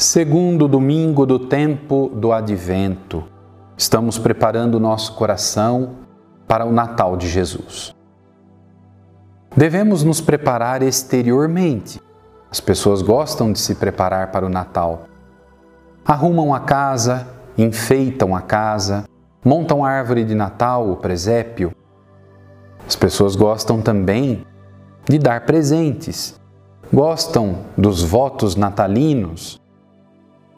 Segundo domingo do tempo do advento, estamos preparando o nosso coração para o Natal de Jesus. Devemos nos preparar exteriormente. As pessoas gostam de se preparar para o Natal. Arrumam a casa, enfeitam a casa, montam a árvore de Natal, o presépio. As pessoas gostam também de dar presentes, gostam dos votos natalinos,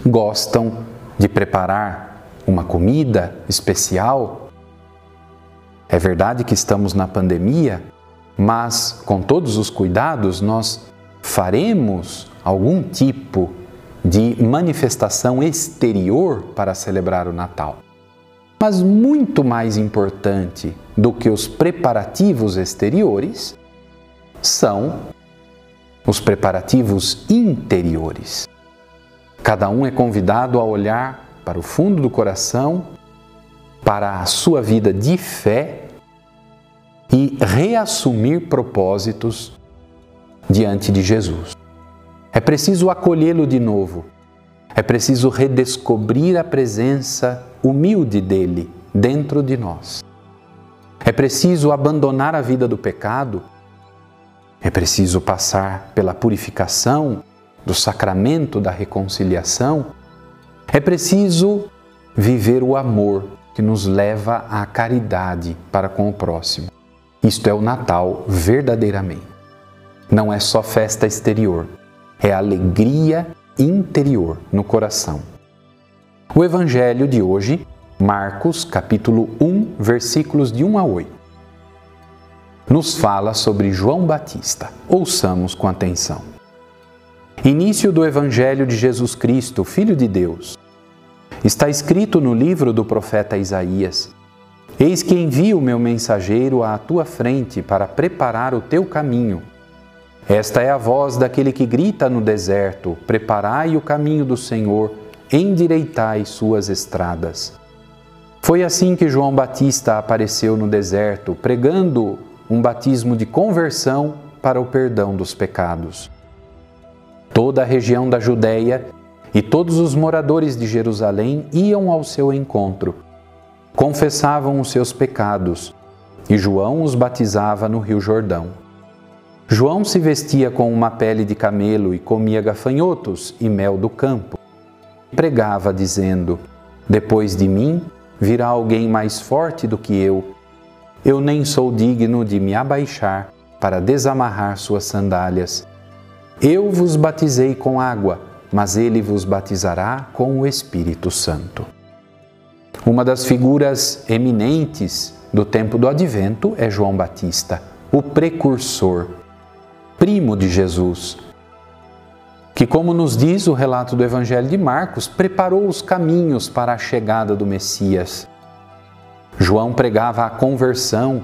gostam de preparar uma comida especial. É verdade que estamos na pandemia, mas com todos os cuidados nós faremos algum tipo de manifestação exterior para celebrar o Natal. Mas muito mais importante do que os preparativos exteriores são os preparativos interiores. Cada um é convidado a olhar para o fundo do coração, para a sua vida de fé e reassumir propósitos diante de Jesus. É preciso acolhê-lo de novo. É preciso redescobrir a presença humilde dele dentro de nós. É preciso abandonar a vida do pecado. É preciso passar pela purificação do sacramento da reconciliação, é preciso viver o amor que nos leva à caridade para com o próximo. Isto é o Natal verdadeiramente. Não é só festa exterior, é alegria interior no coração. O Evangelho de hoje, Marcos, capítulo 1, versículos de 1 a 8, nos fala sobre João Batista. Ouçamos com atenção. Início do Evangelho de Jesus Cristo, Filho de Deus. Está escrito no livro do profeta Isaías: Eis que envio o meu mensageiro à tua frente para preparar o teu caminho. Esta é a voz daquele que grita no deserto: Preparai o caminho do Senhor, endireitai suas estradas. Foi assim que João Batista apareceu no deserto, pregando um batismo de conversão para o perdão dos pecados toda a região da Judéia e todos os moradores de Jerusalém iam ao seu encontro. Confessavam os seus pecados e João os batizava no Rio Jordão. João se vestia com uma pele de camelo e comia gafanhotos e mel do campo. Pregava, dizendo: Depois de mim virá alguém mais forte do que eu. Eu nem sou digno de me abaixar para desamarrar suas sandálias. Eu vos batizei com água, mas ele vos batizará com o Espírito Santo. Uma das figuras eminentes do tempo do advento é João Batista, o precursor, primo de Jesus, que, como nos diz o relato do Evangelho de Marcos, preparou os caminhos para a chegada do Messias. João pregava a conversão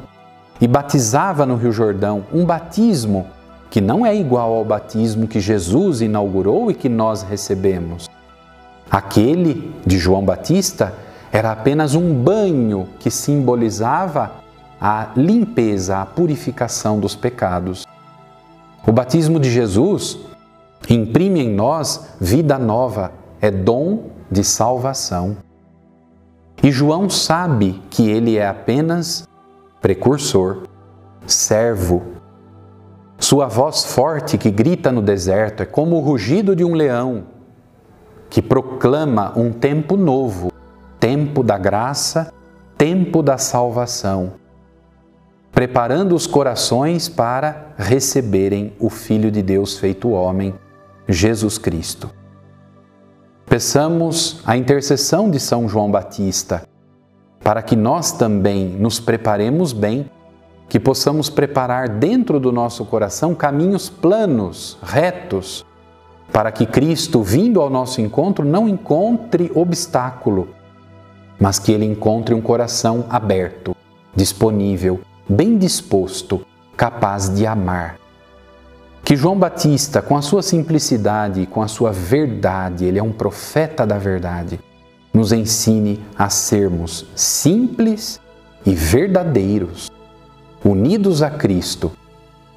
e batizava no Rio Jordão, um batismo que não é igual ao batismo que Jesus inaugurou e que nós recebemos. Aquele de João Batista era apenas um banho que simbolizava a limpeza, a purificação dos pecados. O batismo de Jesus imprime em nós vida nova, é dom de salvação. E João sabe que ele é apenas precursor, servo sua voz forte que grita no deserto é como o rugido de um leão que proclama um tempo novo, tempo da graça, tempo da salvação, preparando os corações para receberem o Filho de Deus feito homem, Jesus Cristo. Peçamos a intercessão de São João Batista para que nós também nos preparemos bem que possamos preparar dentro do nosso coração caminhos planos, retos, para que Cristo, vindo ao nosso encontro, não encontre obstáculo, mas que ele encontre um coração aberto, disponível, bem disposto, capaz de amar. Que João Batista, com a sua simplicidade, com a sua verdade, ele é um profeta da verdade, nos ensine a sermos simples e verdadeiros unidos a Cristo,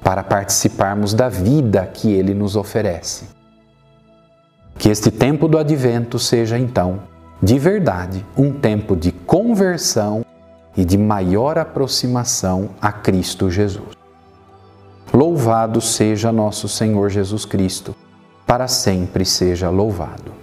para participarmos da vida que Ele nos oferece. Que este tempo do advento seja, então, de verdade, um tempo de conversão e de maior aproximação a Cristo Jesus. Louvado seja nosso Senhor Jesus Cristo, para sempre seja louvado.